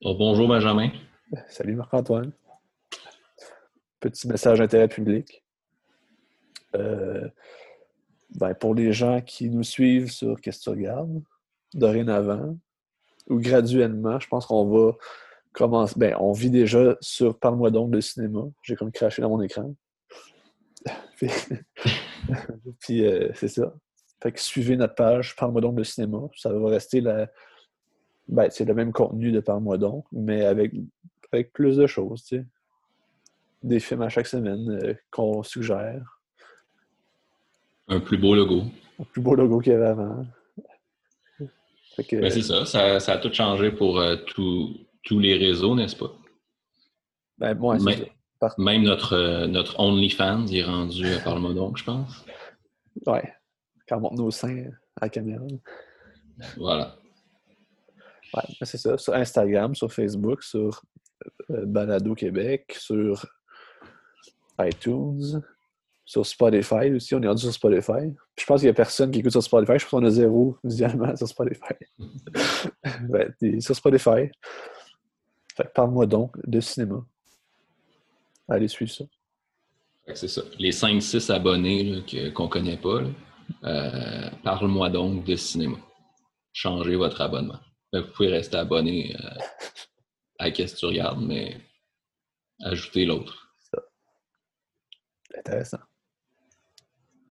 Oh, bonjour Benjamin. Salut Marc-Antoine. Petit message d'intérêt public. Euh, ben, pour les gens qui nous suivent sur Qu'est-ce que tu regardes, dorénavant, ou graduellement, je pense qu'on va commencer. Ben, on vit déjà sur Parle-moi donc de cinéma. J'ai comme craché dans mon écran. puis, euh, c'est ça. Fait que suivez notre page Parle-moi donc de cinéma. Ça va rester la. Ben, c'est le même contenu de Parle-moi donc, mais avec, avec plus de choses, tu sais. Des films à chaque semaine euh, qu'on suggère. Un plus beau logo. Un plus beau logo qu'il y avait avant. Ben, c'est ça. ça. ça. a tout changé pour euh, tous les réseaux, n'est-ce pas? Ben, moi, c'est même notre, euh, notre OnlyFans est rendu à Parle-moi donc, je pense. Ouais. Quand on montre nos seins à la caméra. Voilà. Ouais, c'est ça. Sur Instagram, sur Facebook, sur euh, Balado Québec, sur iTunes, sur Spotify aussi. On est rendu sur Spotify. je pense qu'il n'y a personne qui écoute sur Spotify. Je pense qu'on a zéro visuellement sur Spotify. ben, sur Spotify. parle-moi donc de cinéma. Allez suivre ça. C'est ça. Les 5-6 abonnés qu'on ne connaît pas, euh, parle-moi donc de cinéma. Changez votre abonnement. Ben, vous pouvez rester abonné euh, à qu'est-ce que tu regardes, mais ajoutez l'autre. Intéressant.